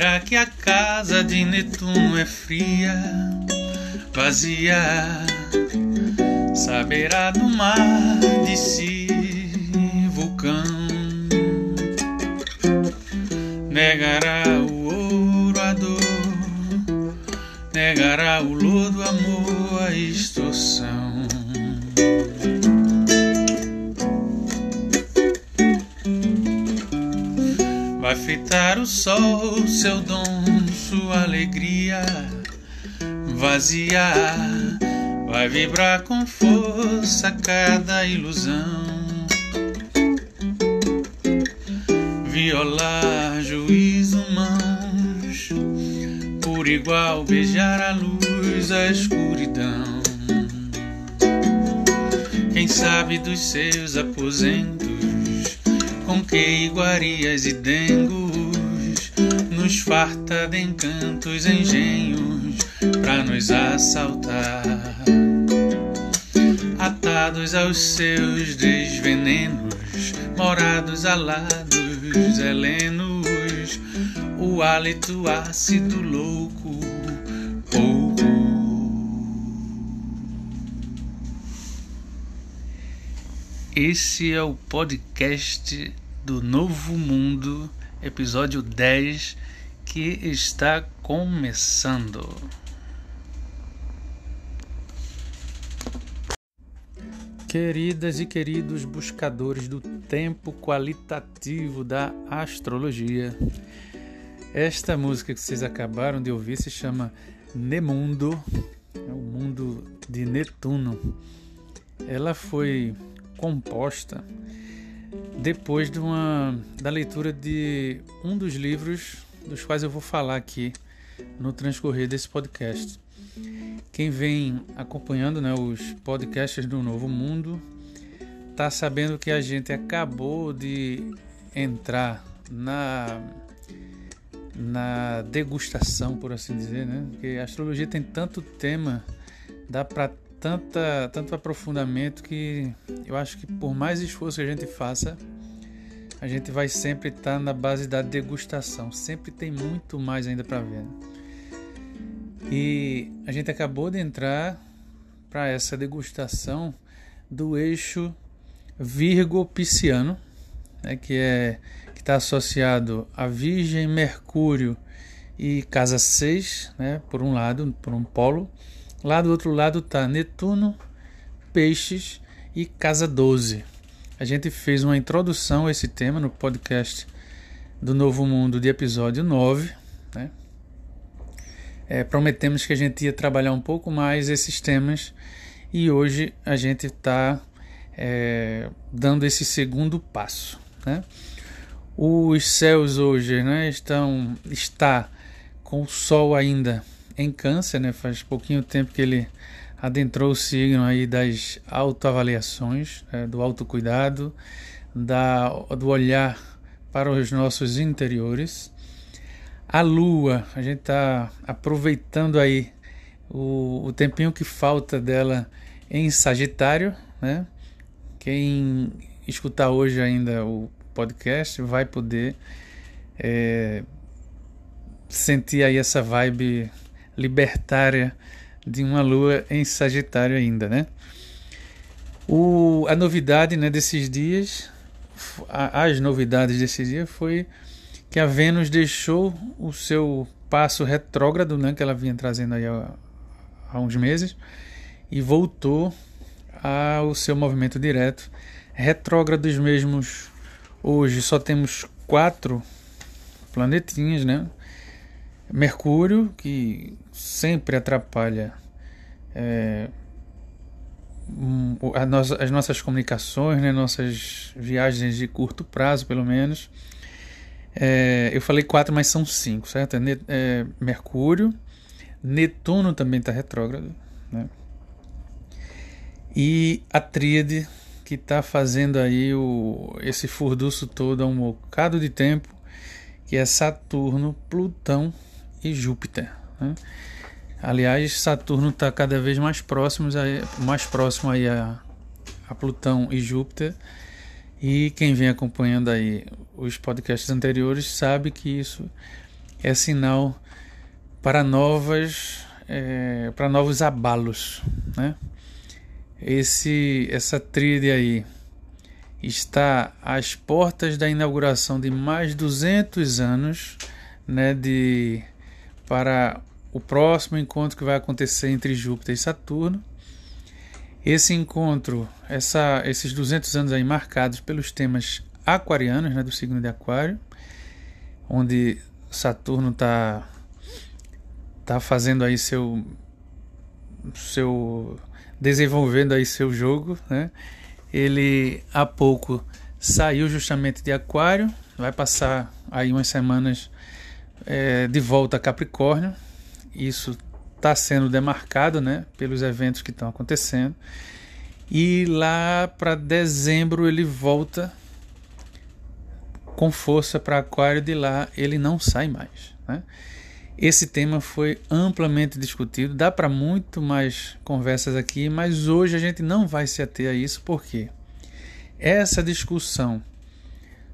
Dirá que a casa de Netuno é fria, vazia. Saberá do mar de si, vulcão. Negará o ouro, a dor, negará o lodo, amor, a extorsão. Vai fritar o sol, seu dom, sua alegria, vaziar. Vai vibrar com força cada ilusão. Violar juízo, mãos, por igual beijar a luz, a escuridão. Quem sabe dos seus aposentos com que iguarias e dengos nos farta de encantos, engenhos pra nos assaltar. Atados aos seus desvenenos, morados alados, helenos, o hálito ácido louco, Esse é o podcast do Novo Mundo, episódio 10, que está começando. Queridas e queridos buscadores do tempo qualitativo da astrologia, esta música que vocês acabaram de ouvir se chama Nemundo, é o mundo de Netuno. Ela foi composta depois de uma da leitura de um dos livros dos quais eu vou falar aqui no transcorrer desse podcast. Quem vem acompanhando né, os podcasts do Novo Mundo está sabendo que a gente acabou de entrar na na degustação, por assim dizer, né? Porque a astrologia tem tanto tema, dá para tanta tanto aprofundamento que eu acho que por mais esforço que a gente faça, a gente vai sempre estar na base da degustação. Sempre tem muito mais ainda para ver. Né? E a gente acabou de entrar para essa degustação do eixo Virgo-Pisciano, né, que é que está associado a Virgem, Mercúrio e Casa 6, né, por um lado, por um polo. Lá do outro lado está Netuno, Peixes e Casa 12. A gente fez uma introdução a esse tema no podcast do Novo Mundo de episódio 9, né? É, prometemos que a gente ia trabalhar um pouco mais esses temas e hoje a gente está é, dando esse segundo passo. Né? Os céus hoje né, estão está com o Sol ainda em Câncer, né? faz pouquinho tempo que ele adentrou o signo aí das autoavaliações, né? do autocuidado, da, do olhar para os nossos interiores. A lua, a gente está aproveitando aí o, o tempinho que falta dela em Sagitário, né? Quem escutar hoje ainda o podcast vai poder é, sentir aí essa vibe libertária de uma lua em Sagitário ainda, né? O, a novidade né, desses dias, as novidades desses dias foi que a Vênus deixou o seu passo retrógrado, né, que ela vinha trazendo aí há, há uns meses, e voltou ao seu movimento direto. Retrógrados mesmos, hoje só temos quatro planetinhas, né? Mercúrio, que sempre atrapalha é, as nossas comunicações, né? nossas viagens de curto prazo, pelo menos. É, eu falei quatro, mas são cinco, certo? É, é Mercúrio, Netuno também está retrógrado, né? E a tríade que está fazendo aí o, esse furduço todo há um bocado de tempo, que é Saturno, Plutão e Júpiter. Né? Aliás, Saturno está cada vez mais próximo, mais próximo aí a, a Plutão e Júpiter. E quem vem acompanhando aí os podcasts anteriores sabe que isso é sinal para novas é, para novos abalos, né? Esse essa tríade aí está às portas da inauguração de mais 200 anos, né, de para o próximo encontro que vai acontecer entre Júpiter e Saturno. Esse encontro, essa, esses 200 anos aí marcados pelos temas aquarianos, né, do signo de Aquário, onde Saturno está tá fazendo aí seu seu desenvolvendo aí seu jogo, né? Ele há pouco saiu justamente de Aquário, vai passar aí umas semanas é, de volta a Capricórnio. Isso está sendo demarcado, né, pelos eventos que estão acontecendo. E lá para dezembro ele volta com força para Aquário, de lá ele não sai mais. Né? Esse tema foi amplamente discutido, dá para muito mais conversas aqui, mas hoje a gente não vai se ater a isso porque essa discussão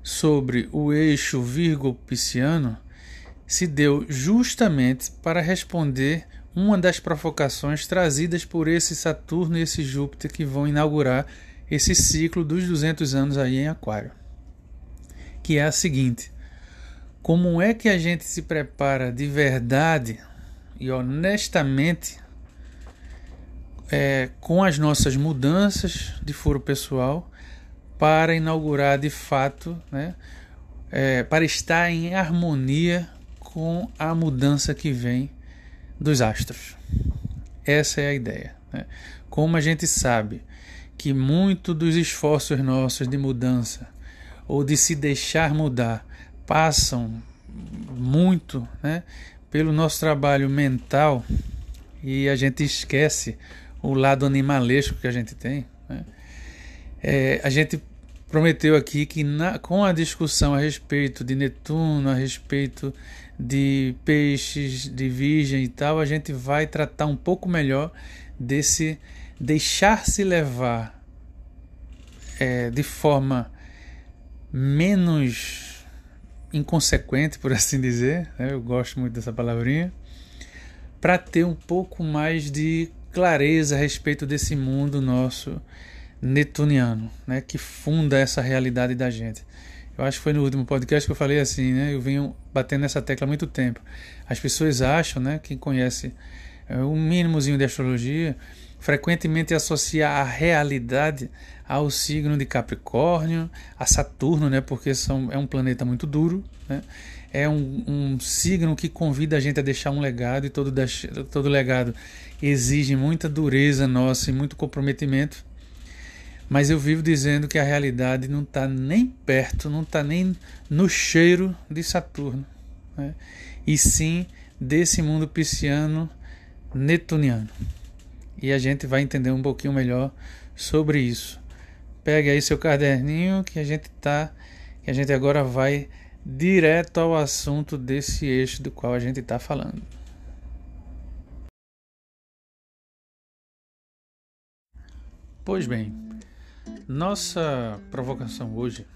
sobre o eixo Virgo-Pisciano se deu justamente para responder uma das provocações trazidas por esse Saturno e esse Júpiter que vão inaugurar esse ciclo dos 200 anos aí em Aquário que é a seguinte: como é que a gente se prepara de verdade e honestamente é, com as nossas mudanças de foro pessoal para inaugurar de fato, né, é, para estar em harmonia com a mudança que vem dos astros. Essa é a ideia. Né? Como a gente sabe que muito dos esforços nossos de mudança ou de se deixar mudar passam muito né, pelo nosso trabalho mental e a gente esquece o lado animalesco que a gente tem. Né? É, a gente prometeu aqui que na, com a discussão a respeito de Netuno, a respeito de peixes, de virgem e tal, a gente vai tratar um pouco melhor desse deixar-se levar é, de forma menos inconsequente, por assim dizer, né? eu gosto muito dessa palavrinha, para ter um pouco mais de clareza a respeito desse mundo nosso netuniano, né? que funda essa realidade da gente. Eu acho que foi no último podcast que eu falei assim, né? Eu venho batendo nessa tecla há muito tempo. As pessoas acham, né? Quem conhece é, o mínimozinho de astrologia, frequentemente associa a realidade ao signo de Capricórnio, a Saturno, né, porque são, é um planeta muito duro, né, é um, um signo que convida a gente a deixar um legado e todo, todo legado exige muita dureza nossa e muito comprometimento. Mas eu vivo dizendo que a realidade não está nem perto, não está nem no cheiro de Saturno, né, e sim desse mundo pisciano netuniano. E a gente vai entender um pouquinho melhor sobre isso. Pegue aí seu caderninho que a gente tá, que a gente agora vai direto ao assunto desse eixo do qual a gente está falando. Pois bem, nossa provocação hoje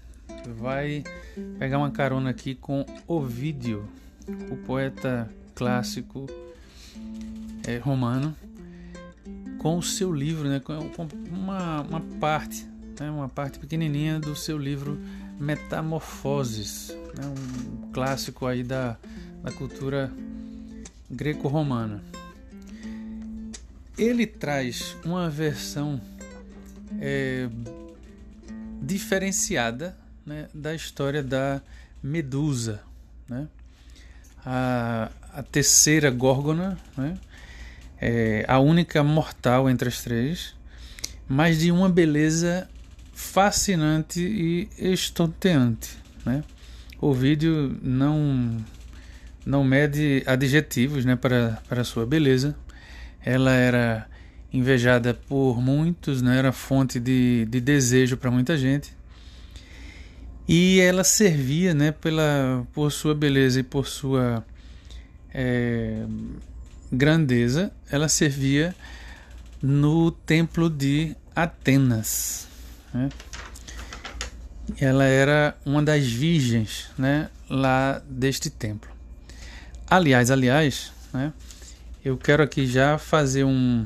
vai pegar uma carona aqui com Ovídio, o poeta clássico é, romano, com o seu livro, né, com uma, uma parte né, uma parte pequenininha do seu livro Metamorfoses, né, um clássico aí da, da cultura greco-romana. Ele traz uma versão é, diferenciada né, da história da Medusa, né? a, a terceira Górgona, né? é, a única mortal entre as três, mas de uma beleza fascinante e estonteante. Né? O vídeo não não mede adjetivos né, para, para sua beleza. Ela era invejada por muitos, né, era fonte de, de desejo para muita gente. E ela servia né, pela, por sua beleza e por sua é, grandeza, ela servia no templo de Atenas. Né? Ela era uma das virgens né, lá deste templo. Aliás, aliás, né, eu quero aqui já fazer um,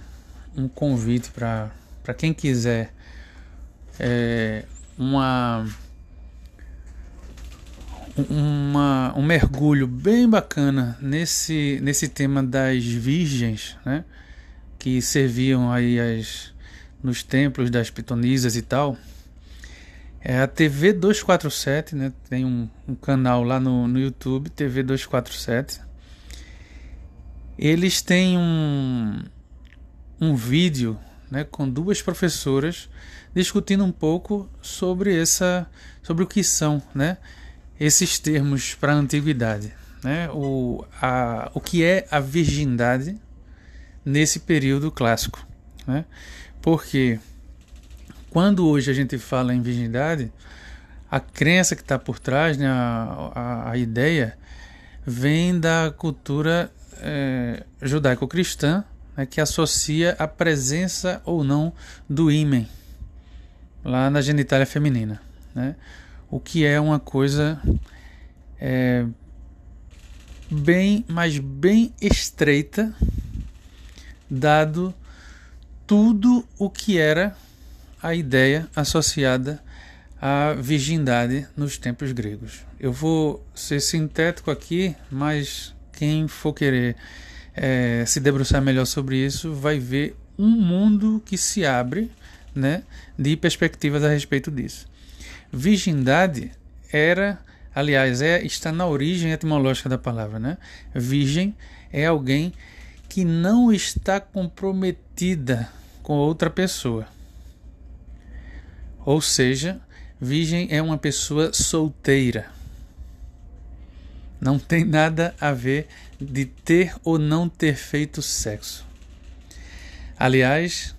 um convite para quem quiser é, uma, uma, um mergulho bem bacana nesse, nesse tema das virgens, né, que serviam aí as, nos templos das pitonisas e tal. É a TV 247, né? Tem um, um canal lá no, no YouTube, TV 247. Eles têm um, um vídeo né, com duas professoras discutindo um pouco sobre essa sobre o que são né, esses termos para a antiguidade. Né, o, a, o que é a virgindade nesse período clássico. Né? Porque quando hoje a gente fala em virgindade, a crença que está por trás, né, a, a, a, ideia, vem da cultura é, judaico-cristã, né, que associa a presença ou não do ímen lá na genitália feminina. Né, o que é uma coisa é, bem, mas bem estreita, dado tudo o que era a ideia associada à virgindade nos tempos gregos. Eu vou ser sintético aqui, mas quem for querer é, se debruçar melhor sobre isso vai ver um mundo que se abre né, de perspectivas a respeito disso. Virgindade era, aliás, é, está na origem etimológica da palavra. Né? Virgem é alguém que não está comprometida com outra pessoa. Ou seja, virgem é uma pessoa solteira. Não tem nada a ver de ter ou não ter feito sexo. Aliás,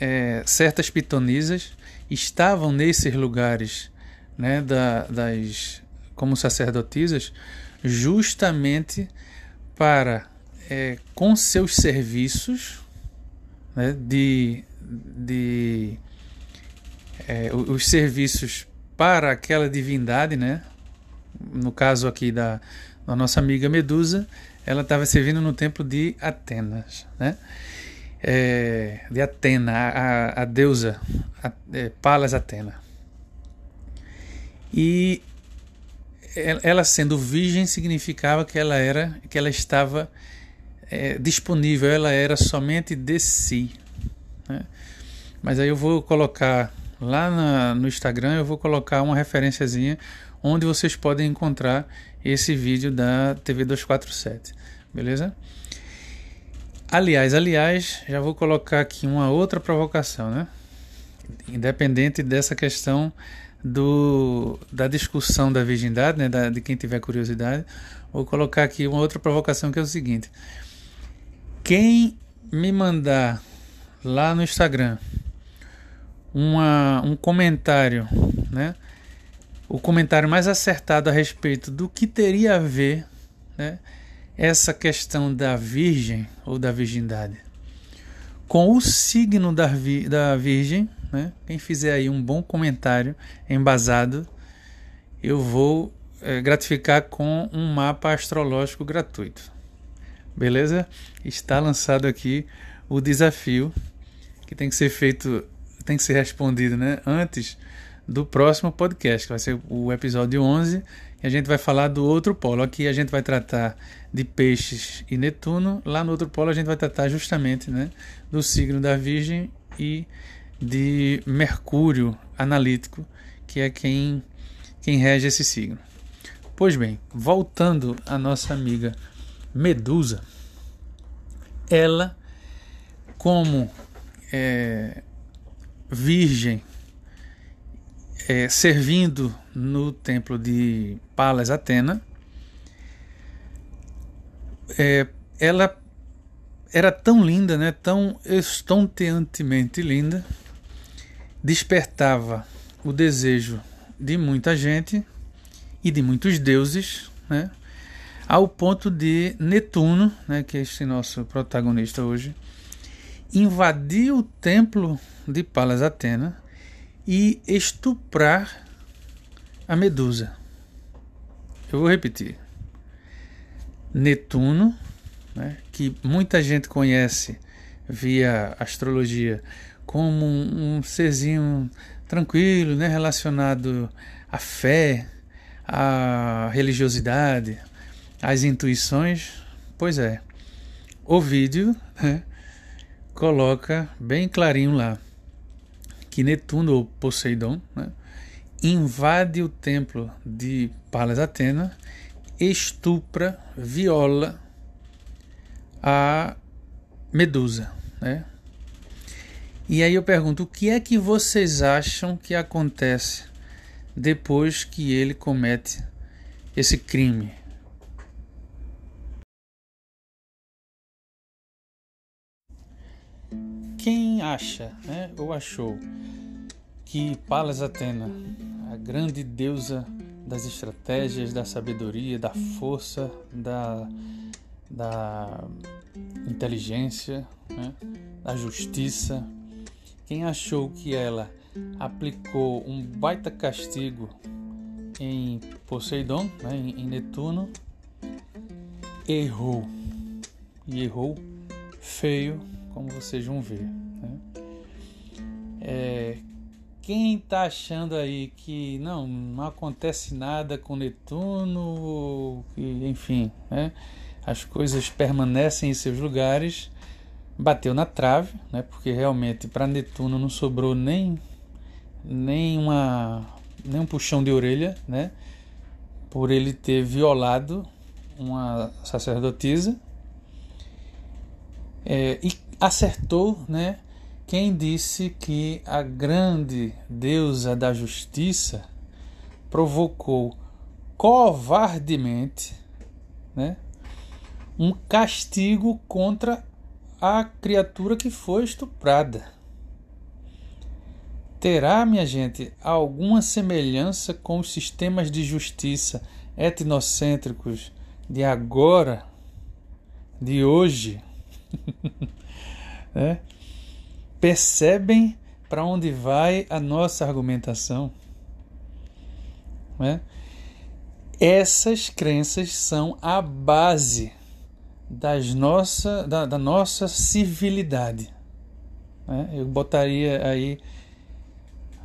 é, certas pitonisas estavam nesses lugares né, da, das como sacerdotisas justamente para é, com seus serviços né, de, de é, os serviços para aquela divindade, né? No caso aqui da, da nossa amiga Medusa, ela estava servindo no templo de Atenas, né? É, de Atena, a, a deusa a, é, Palas Atena. E ela sendo virgem significava que ela era, que ela estava é, disponível, ela era somente de si. Né? Mas aí eu vou colocar Lá na, no Instagram eu vou colocar uma referenciazinha onde vocês podem encontrar esse vídeo da TV 247, beleza? Aliás, aliás, já vou colocar aqui uma outra provocação, né? Independente dessa questão do, da discussão da virgindade, né? Da, de quem tiver curiosidade, vou colocar aqui uma outra provocação que é o seguinte: quem me mandar lá no Instagram uma, um comentário, né? O comentário mais acertado a respeito do que teria a ver né, essa questão da virgem ou da virgindade com o signo da, vi, da virgem. Né? Quem fizer aí um bom comentário embasado, eu vou é, gratificar com um mapa astrológico gratuito. Beleza? Está lançado aqui o desafio que tem que ser feito tem que ser respondido né, antes do próximo podcast, que vai ser o episódio 11, e a gente vai falar do outro polo. Aqui a gente vai tratar de peixes e Netuno, lá no outro polo a gente vai tratar justamente né, do signo da Virgem e de Mercúrio analítico, que é quem, quem rege esse signo. Pois bem, voltando à nossa amiga Medusa, ela, como é, virgem é, servindo no templo de Palas Atena, é, ela era tão linda, né, tão estonteantemente linda, despertava o desejo de muita gente e de muitos deuses, né, ao ponto de Netuno, né, que é este nosso protagonista hoje, invadir o templo de Palas Atena e estuprar a Medusa. Eu vou repetir. Netuno, né, que muita gente conhece via astrologia como um, serzinho tranquilo, né, relacionado à fé, à religiosidade, às intuições. Pois é, o vídeo né, coloca bem clarinho lá que Netuno ou Poseidon né, invade o templo de Palas Atena, estupra, viola a Medusa, né? E aí eu pergunto, o que é que vocês acham que acontece depois que ele comete esse crime? Quem acha, né, ou achou, que Palas Atena, a grande deusa das estratégias, da sabedoria, da força, da, da inteligência, né, da justiça, quem achou que ela aplicou um baita castigo em Poseidon, né, em Netuno, errou. E errou feio, como vocês vão ver. Né? É, quem está achando aí que não, não acontece nada com Netuno, que, enfim, né? as coisas permanecem em seus lugares, bateu na trave, né? Porque realmente para Netuno não sobrou nem nem uma nem um puxão de orelha, né? Por ele ter violado uma sacerdotisa é, e acertou, né? Quem disse que a grande deusa da justiça provocou covardemente, né? Um castigo contra a criatura que foi estuprada. Terá, minha gente, alguma semelhança com os sistemas de justiça etnocêntricos de agora, de hoje? é? Percebem para onde vai a nossa argumentação? É? Essas crenças são a base das nossa, da, da nossa civilidade. Né? Eu botaria aí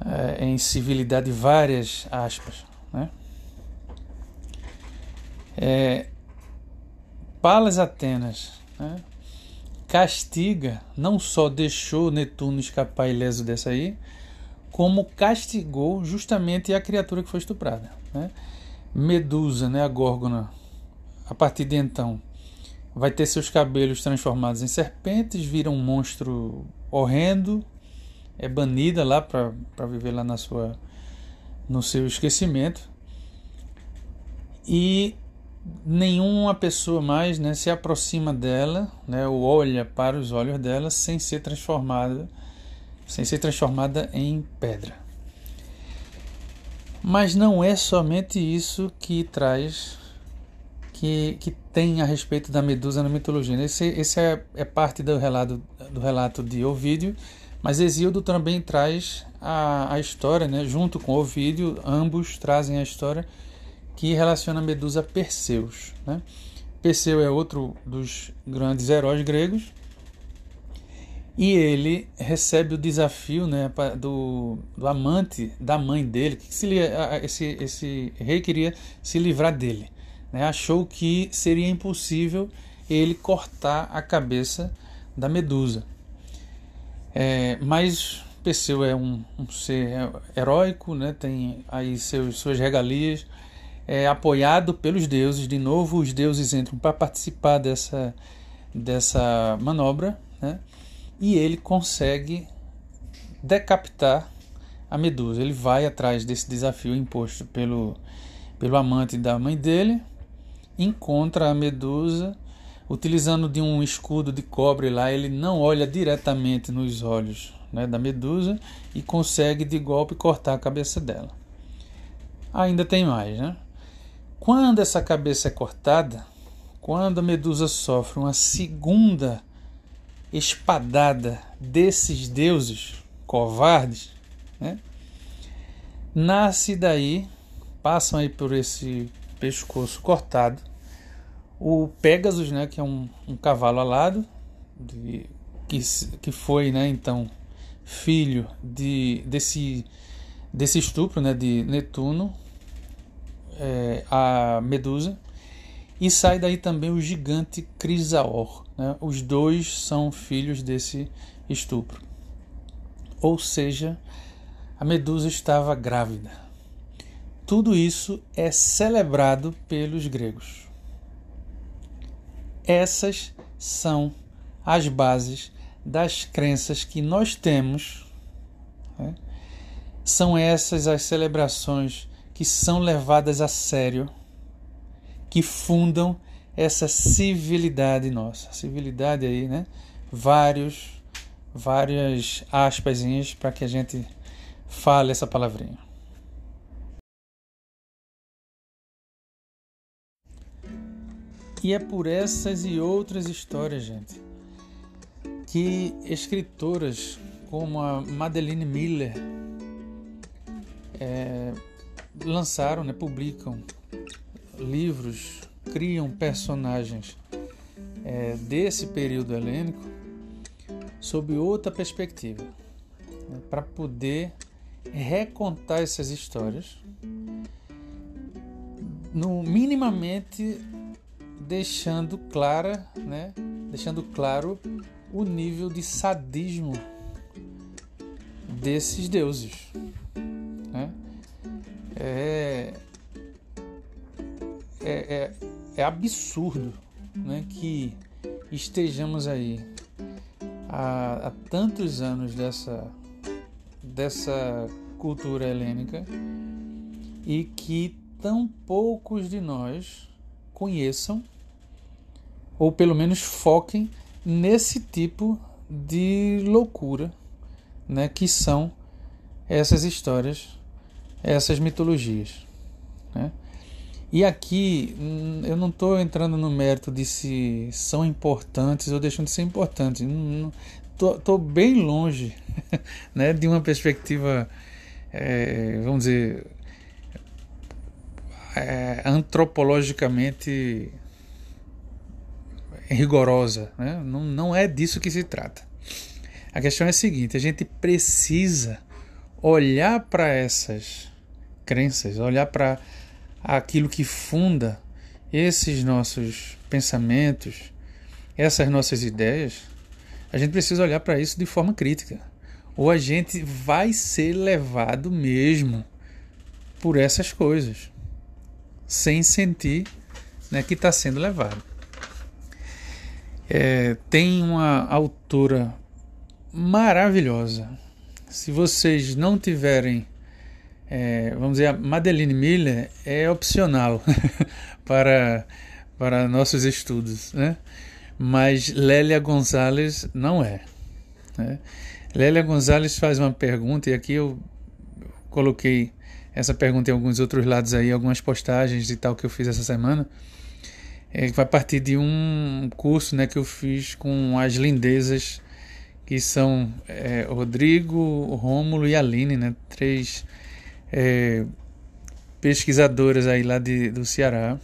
é, em civilidade várias aspas. Né? É, Palas Atenas né? Castiga, não só deixou Netuno escapar ileso dessa aí, como castigou justamente a criatura que foi estuprada. Né? Medusa, né, a Górgona, a partir de então, vai ter seus cabelos transformados em serpentes, vira um monstro horrendo, é banida lá para viver lá na sua no seu esquecimento. E nenhuma pessoa mais né, se aproxima dela, né, ou olha para os olhos dela sem ser transformada, sem ser transformada em pedra. Mas não é somente isso que traz que, que tem a respeito da Medusa na mitologia. Esse, esse é, é parte do relato, do relato de Ovídio, mas Exildo também traz a, a história, né? junto com Ovídio, ambos trazem a história que relaciona Medusa a Perseus. Né? Perseu é outro dos grandes heróis gregos e ele recebe o desafio né, do, do amante da mãe dele, que se, esse, esse rei queria se livrar dele né, achou que seria impossível ele cortar a cabeça da Medusa. É, mas Perseu é um, um, ser heróico, né, tem aí seus, suas regalias, é apoiado pelos deuses. De novo, os deuses entram para participar dessa, dessa manobra, né, e ele consegue decapitar a Medusa. Ele vai atrás desse desafio imposto pelo, pelo amante da mãe dele, encontra a Medusa utilizando de um escudo de cobre lá, ele não olha diretamente nos olhos né, da Medusa e consegue de golpe cortar a cabeça dela. Ainda tem mais, né? Quando essa cabeça é cortada, quando a Medusa sofre uma segunda espadada desses deuses covardes, né? nasce daí, passam aí por esse pescoço cortado, o Pegasus, né, que é um, um cavalo alado, de, que, que foi, né, então, filho de, desse, desse estupro né, de Netuno, é, a Medusa, e sai daí também o gigante Crisaor. Né? Os dois são filhos desse estupro. Ou seja, a Medusa estava grávida. Tudo isso é celebrado pelos gregos. Essas são as bases das crenças que nós temos. Né? São essas as celebrações que são levadas a sério, que fundam essa civilidade nossa. Civilidade aí, né? Vários, várias aspasinhas para que a gente fale essa palavrinha. E é por essas e outras histórias, gente, que escritoras como a Madeline Miller é, lançaram, né, publicam livros, criam personagens é, desse período helênico sob outra perspectiva, né, para poder recontar essas histórias, no minimamente deixando clara, né, deixando claro o nível de sadismo desses deuses. É, é, é, é, absurdo né, que estejamos aí há, há tantos anos dessa, dessa cultura helênica e que tão poucos de nós conheçam ou pelo menos foquem nesse tipo de loucura, né, que são essas histórias, essas mitologias. Né? E aqui hum, eu não estou entrando no mérito de se são importantes ou deixam de ser importantes. Estou bem longe né, de uma perspectiva, é, vamos dizer, é, antropologicamente rigorosa. Né? Não, não é disso que se trata. A questão é a seguinte: a gente precisa olhar para essas crenças, olhar para aquilo que funda esses nossos pensamentos, essas nossas ideias. A gente precisa olhar para isso de forma crítica. Ou a gente vai ser levado mesmo por essas coisas, sem sentir né, que está sendo levado. É, tem uma autora maravilhosa. Se vocês não tiverem, é, vamos dizer, a Madeline Miller é opcional para, para nossos estudos, né? mas Lélia Gonzalez não é. Né? Lélia Gonzalez faz uma pergunta, e aqui eu coloquei essa pergunta em alguns outros lados aí, algumas postagens e tal que eu fiz essa semana é, vai partir de um curso né, que eu fiz com as lindezas que são é, Rodrigo, Rômulo e Aline, né, três é, pesquisadoras aí lá de, do Ceará,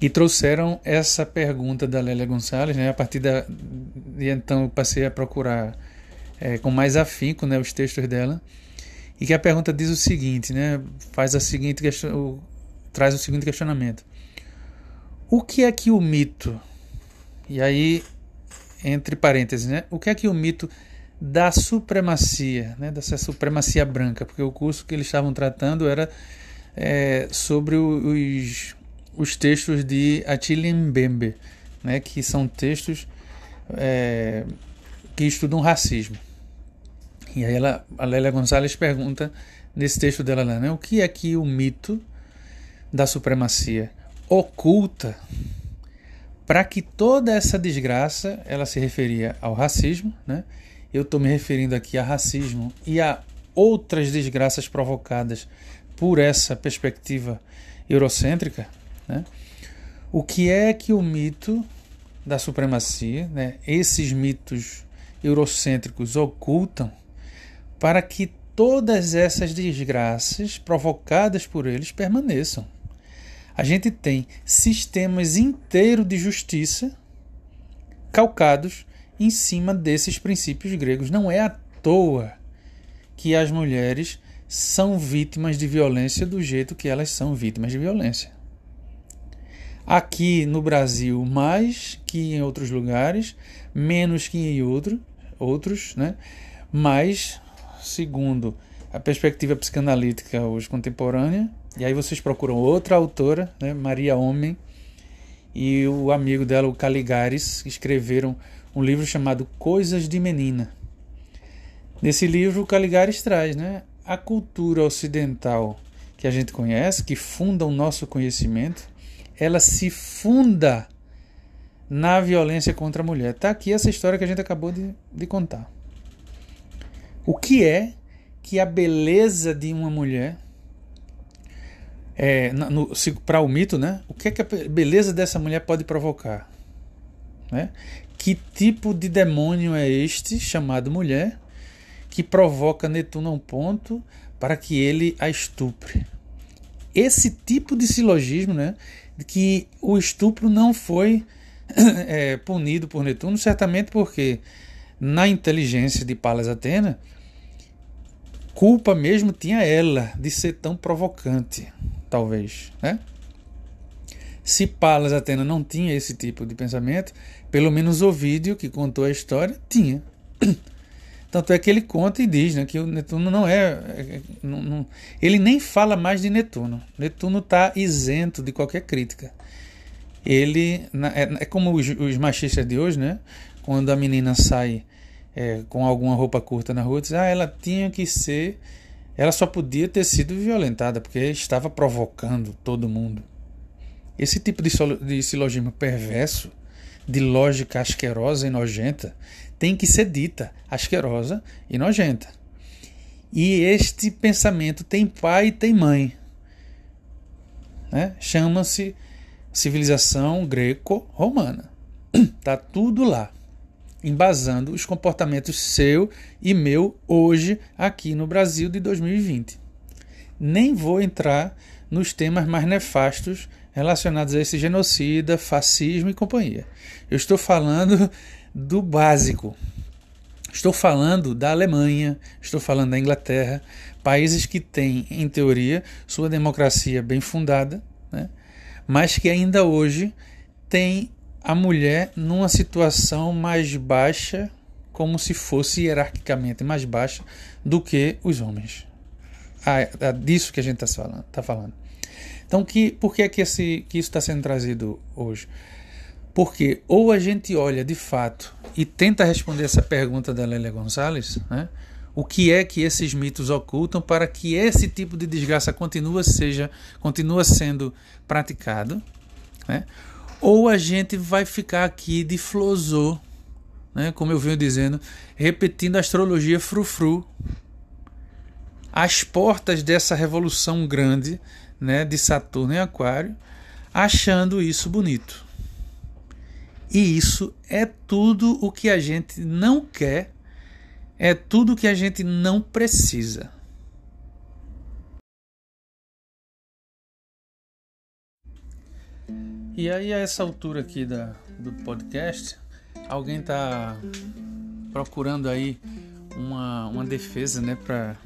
e trouxeram essa pergunta da Lélia Gonçalves, né, a partir da, de então eu passei a procurar é, com mais afinco né, os textos dela, e que a pergunta diz o seguinte, né, faz a seguinte traz o seguinte questionamento. O que é que o mito, e aí, entre parênteses, né? O que é que o mito da supremacia, né? dessa supremacia branca? Porque o curso que eles estavam tratando era é, sobre os, os textos de Attila Mbembe, né? que são textos é, que estudam racismo. E aí ela, a Lélia Gonzalez pergunta nesse texto dela né? O que é que o mito da supremacia oculta para que toda essa desgraça, ela se referia ao racismo, né? Eu estou me referindo aqui a racismo e a outras desgraças provocadas por essa perspectiva eurocêntrica, né? O que é que o mito da supremacia, né? Esses mitos eurocêntricos ocultam para que todas essas desgraças provocadas por eles permaneçam. a gente tem sistemas inteiros de justiça calcados em cima desses princípios gregos. Não é à toa que as mulheres são vítimas de violência do jeito que elas são vítimas de violência. Aqui no Brasil, mais que em outros lugares, menos que em outro, outros, né? mas, segundo a perspectiva psicanalítica hoje contemporânea, e aí vocês procuram outra autora, né? Maria Homem, e o amigo dela, o Caligares, escreveram um livro chamado Coisas de Menina. Nesse livro, Caligares traz né, a cultura ocidental que a gente conhece, que funda o nosso conhecimento, ela se funda na violência contra a mulher. Está aqui essa história que a gente acabou de, de contar. O que é que a beleza de uma mulher é, para o mito, né? O que é que a beleza dessa mulher pode provocar? Né? Que tipo de demônio é este chamado mulher que provoca Netuno a um ponto para que ele a estupre? Esse tipo de silogismo, né? Que o estupro não foi é, punido por Netuno, certamente porque na inteligência de Palas Atena, culpa mesmo tinha ela de ser tão provocante talvez, né? Se Palas Atena não tinha esse tipo de pensamento, pelo menos o vídeo que contou a história tinha. Tanto é que ele conta e diz né, que o Netuno não é. é não, não, ele nem fala mais de Netuno. Netuno está isento de qualquer crítica. Ele. É, é como os, os, machistas de hoje, né? Quando a menina sai é, com alguma roupa curta na rua, diz: ah, ela tinha que ser ela só podia ter sido violentada porque estava provocando todo mundo. Esse tipo de silogismo perverso, de lógica asquerosa e nojenta, tem que ser dita asquerosa e nojenta. E este pensamento tem pai e tem mãe. Né? Chama-se civilização greco-romana. Está tudo lá embasando os comportamentos seu e meu hoje aqui no Brasil de 2020. Nem vou entrar nos temas mais nefastos relacionados a esse genocida, fascismo e companhia. Eu estou falando do básico. Estou falando da Alemanha, estou falando da Inglaterra, países que têm, em teoria, sua democracia bem fundada, né? mas que ainda hoje têm a mulher numa situação mais baixa, como se fosse hierarquicamente mais baixa do que os homens. Ah, é disso que a gente está falando, tá falando. Então, que, por que, é que, esse, que isso está sendo trazido hoje? Porque ou a gente olha de fato e tenta responder essa pergunta da Lélia Gonçalves, né? o que é que esses mitos ocultam para que esse tipo de desgraça continue, seja, continue sendo praticado, né? ou a gente vai ficar aqui de flosô, né, como eu venho dizendo, repetindo a astrologia frufru. Às portas dessa revolução grande né, de Saturno e Aquário, achando isso bonito. E isso é tudo o que a gente não quer, é tudo o que a gente não precisa. E aí, a essa altura aqui da, do podcast, alguém está procurando aí uma, uma defesa né, para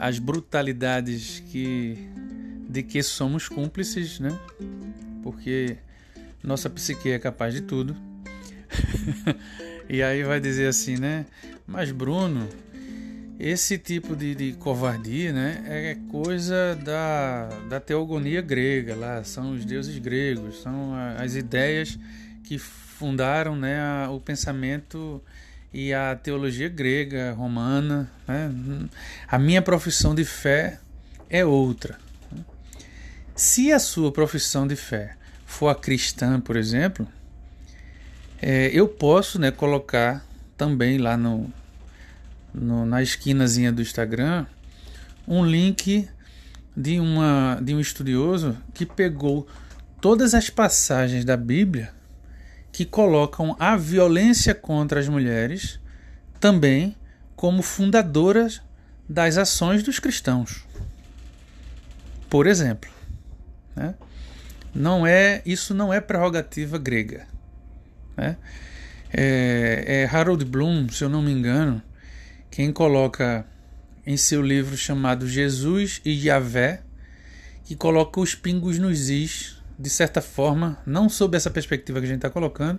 as brutalidades que, de que somos cúmplices, né? Porque nossa psique é capaz de tudo. e aí vai dizer assim, né? Mas Bruno, esse tipo de, de, covardia né, é coisa da, da teogonia grega, lá são os deuses gregos, são as ideias que fundaram né, o pensamento e a teologia grega, romana. Né? A minha profissão de fé é outra. Se a sua profissão de fé for a cristã, por exemplo, é, eu posso né, colocar também lá no, no, na esquinazinha do Instagram um link de, uma, de um estudioso que pegou todas as passagens da Bíblia que colocam a violência contra as mulheres também como fundadoras das ações dos cristãos. Por exemplo, Né? Não é isso não é prerrogativa grega. Né? É, é Harold Bloom, se eu não me engano, quem coloca em seu livro chamado Jesus e Yahvé, que coloca os pingos nos is, de certa forma, não sob essa perspectiva que a gente está colocando,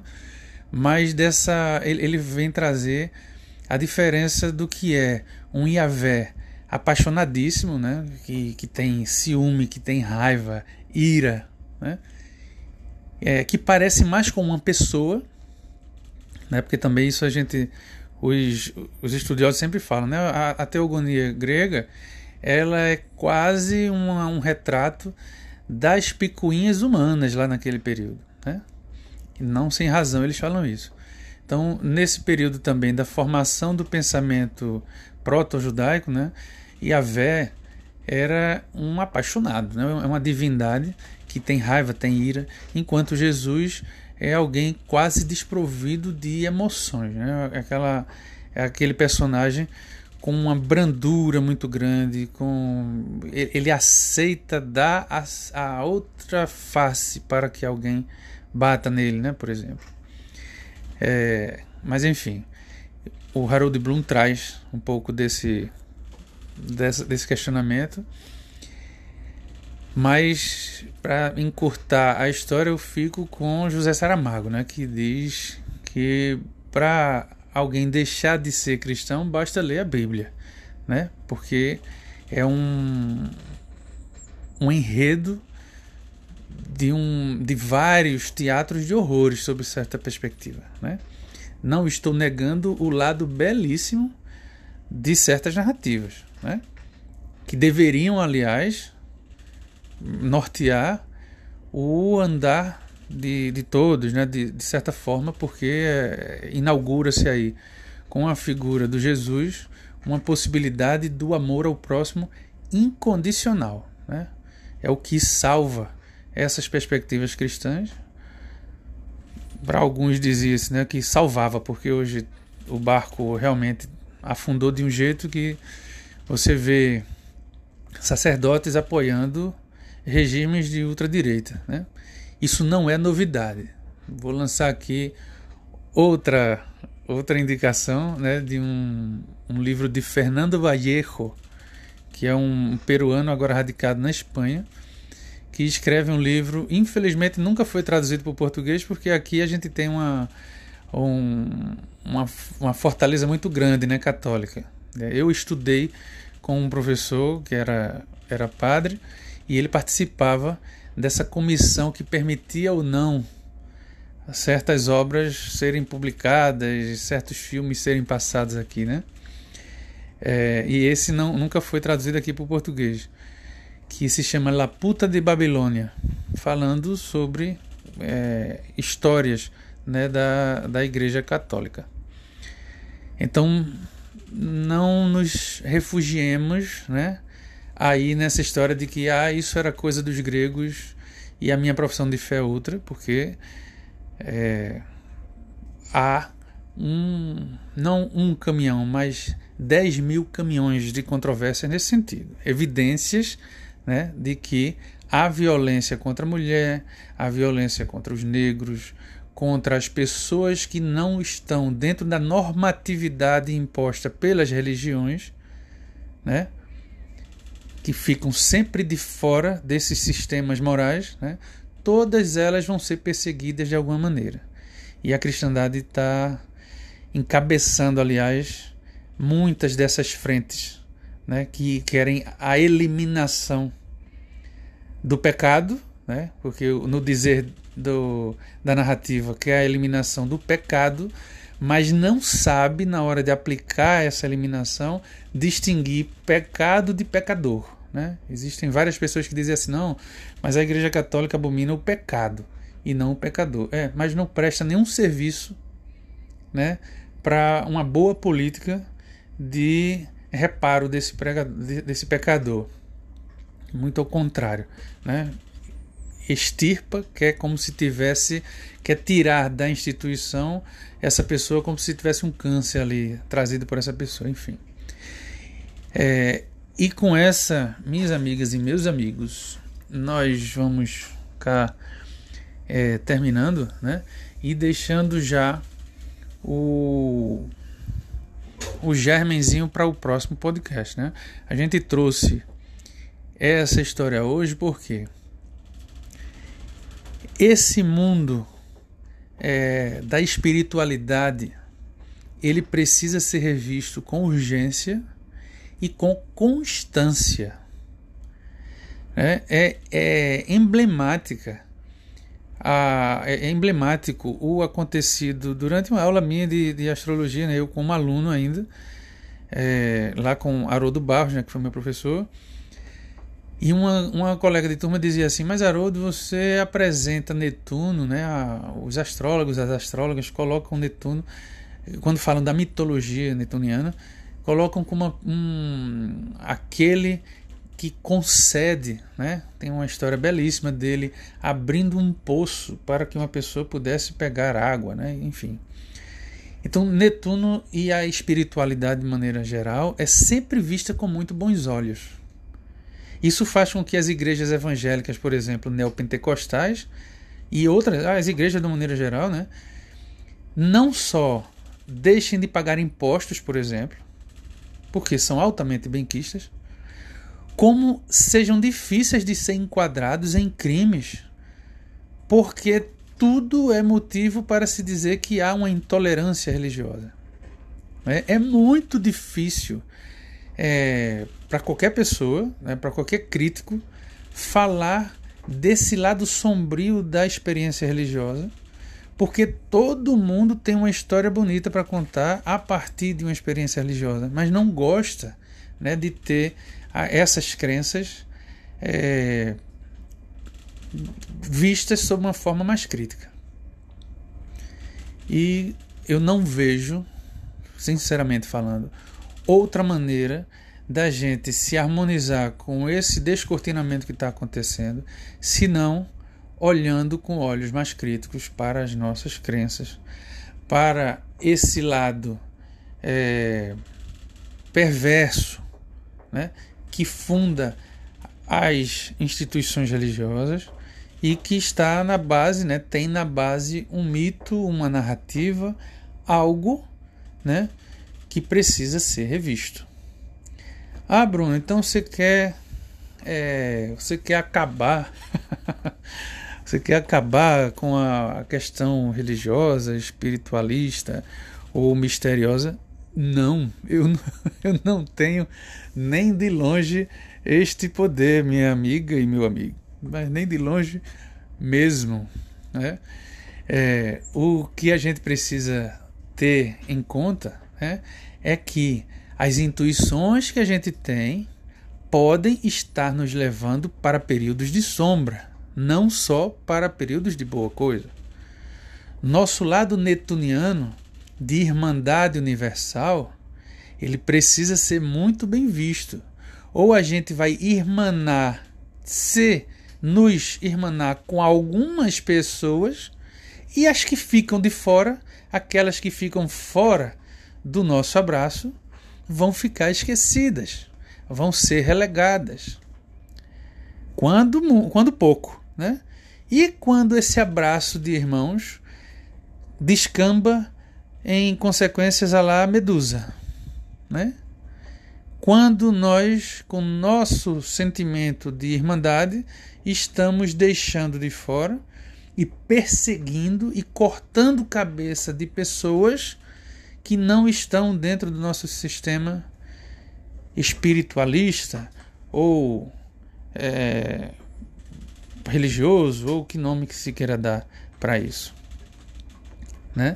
mas dessa ele, ele, vem trazer a diferença do que é um Yahvé apaixonadíssimo, né? que, que tem ciúme, que tem raiva, ira, né? é, que parece mais com uma pessoa, né? porque também isso a gente os, os estudiosos sempre falam, né? A, a teogonia grega ela é quase uma, um retrato das picuinhas humanas lá naquele período, né? Não sem razão eles falam isso. Então, nesse período também da formação do pensamento proto-judaico, né? Yahvé era um apaixonado, né? é uma divindade que tem raiva, tem ira, enquanto Jesus é alguém quase desprovido de emoções. Né? Aquela, é aquele personagem com uma brandura muito grande, com ele aceita dar a, a, outra face para que alguém bata nele, né? por exemplo. É, mas enfim, o Harold Bloom traz um pouco desse, desse, desse questionamento mas para encurtar a história, eu fico com José Saramago, né, que diz que para alguém deixar de ser cristão basta ler a Bíblia, né? Porque é um um enredo de um de vários teatros de horrores sob certa perspectiva, né? Não estou negando o lado belíssimo de certas narrativas, né? Que deveriam, aliás, nortear o andar de, de todos, né? de, de certa forma, porque é, inaugura-se aí com a figura do Jesus uma possibilidade do amor ao próximo incondicional. Né? É o que salva essas perspectivas cristãs. Para alguns dizia-se né, que salvava, porque hoje o barco realmente afundou de um jeito que você vê sacerdotes apoiando regimes de ultradireita. Né? Isso não é novidade. Vou lançar aqui outra outra indicação né, de um, um livro de Fernando Vallejo, que é um peruano agora radicado na Espanha, que escreve um livro, infelizmente nunca foi traduzido para o português, porque aqui a gente tem uma, um, uma, uma fortaleza muito grande né, católica. Eu estudei com um professor que era, era padre, e ele participava dessa comissão que permitia ou não certas obras serem publicadas, certos filmes serem passados aqui, né? É, e esse não, nunca foi traduzido aqui para o português, que se chama La Puta de Babilônia, falando sobre é, histórias né, da, da Igreja Católica. Então, não nos refugiemos, né? Aí nessa história de que ah, isso era coisa dos gregos e a minha profissão de fé é outra, porque é, há um, não um caminhão, mas 10 mil caminhões de controvérsia nesse sentido. Evidências né, de que há violência contra a mulher, há violência contra os negros, contra as pessoas que não estão dentro da normatividade imposta pelas religiões, né? Que ficam sempre de fora desses sistemas morais, né, todas elas vão ser perseguidas de alguma maneira. E a cristandade está encabeçando, aliás, muitas dessas frentes né, que querem a eliminação do pecado, né, porque no dizer do, da narrativa que é a eliminação do pecado, mas não sabe, na hora de aplicar essa eliminação, distinguir pecado de pecador. Né? Existem várias pessoas que dizem assim: não, mas a Igreja Católica abomina o pecado e não o pecador. É, mas não presta nenhum serviço né, para uma boa política de reparo desse, pregador, desse pecador. Muito ao contrário. Né? Extirpa, que é como se tivesse, quer tirar da instituição essa pessoa como se tivesse um câncer ali trazido por essa pessoa, enfim. É, e com essa, minhas amigas e meus amigos, nós vamos ficar é, terminando, né? E deixando já o o germenzinho para o próximo podcast, né? A gente trouxe essa história hoje porque esse mundo é, da espiritualidade ele precisa ser revisto com urgência e com constância. É, é, é emblemática a, é, é emblemático o acontecido durante uma aula minha de, de astrologia, né, eu como aluno ainda, é, lá com Haroldo Barros, né, que foi meu professor, e uma, uma colega de turma dizia assim: Mas Haroldo, você apresenta Netuno, né? A, os astrólogos, as astrólogas colocam Netuno, quando falam da mitologia netuniana, colocam como um, aquele que concede, né? Tem uma história belíssima dele abrindo um poço para que uma pessoa pudesse pegar água, né? Enfim. Então, Netuno e a espiritualidade de maneira geral é sempre vista com muito bons olhos. Isso faz com que as igrejas evangélicas, por exemplo, neopentecostais e outras, as igrejas de maneira geral, né, não só deixem de pagar impostos, por exemplo, porque são altamente benquistas, como sejam difíceis de ser enquadrados em crimes, porque tudo é motivo para se dizer que há uma intolerância religiosa. É, é muito difícil é, para qualquer pessoa, né, para qualquer crítico, falar desse lado sombrio da experiência religiosa, porque todo mundo tem uma história bonita para contar a partir de uma experiência religiosa, mas não gosta né, de ter essas crenças é, vistas sob uma forma mais crítica. E eu não vejo, sinceramente falando, outra maneira da gente se harmonizar com esse descortinamento que está acontecendo, senão olhando com olhos mais críticos para as nossas crenças, para esse lado é, perverso né, que funda as instituições religiosas e que está na base, né, tem na base um mito, uma narrativa, algo né, que precisa ser revisto. Ah, Bruno, então você quer é, você quer acabar você quer acabar com a questão religiosa, espiritualista ou misteriosa? Não, eu, eu não tenho nem de longe este poder, minha amiga e meu amigo, mas nem de longe mesmo. Né? É, o que a gente precisa ter em conta né, é que as intuições que a gente tem podem estar nos levando para períodos de sombra, não só para períodos de boa coisa. Nosso lado netuniano de irmandade universal, ele precisa ser muito bem visto. Ou a gente vai irmanar, se nos irmanar com algumas pessoas e as que ficam de fora aquelas que ficam fora do nosso abraço vão ficar esquecidas, vão ser relegadas. Quando, quando pouco, né? E quando esse abraço de irmãos descamba em consequências a lá medusa, né? Quando nós, com nosso sentimento de irmandade, estamos deixando de fora e perseguindo e cortando cabeça de pessoas que não estão dentro do nosso sistema espiritualista ou é, religioso ou que nome que se queira dar para isso, né?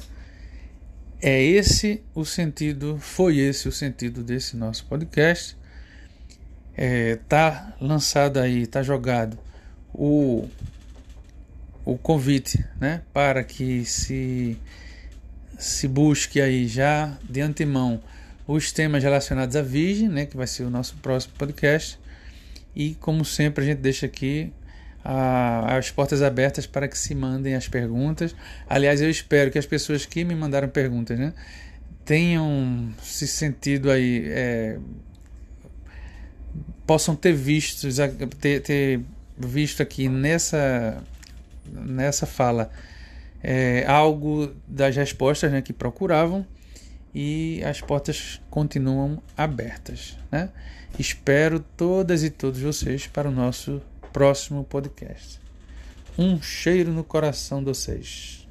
É esse o sentido, foi esse o sentido desse nosso podcast. É, tá lançado aí, tá jogado o o convite, né, para que se se busque aí já de antemão os temas relacionados à Virgem, né, que vai ser o nosso próximo podcast. E como sempre a gente deixa aqui a, as portas abertas para que se mandem as perguntas. Aliás, eu espero que as pessoas que me mandaram perguntas, né, tenham se sentido aí é, possam ter visto ter, ter visto aqui nessa, nessa fala é, algo das respostas né, que procuravam e as portas continuam abertas. Né? Espero todas e todos vocês para o nosso próximo podcast. Um cheiro no coração de vocês.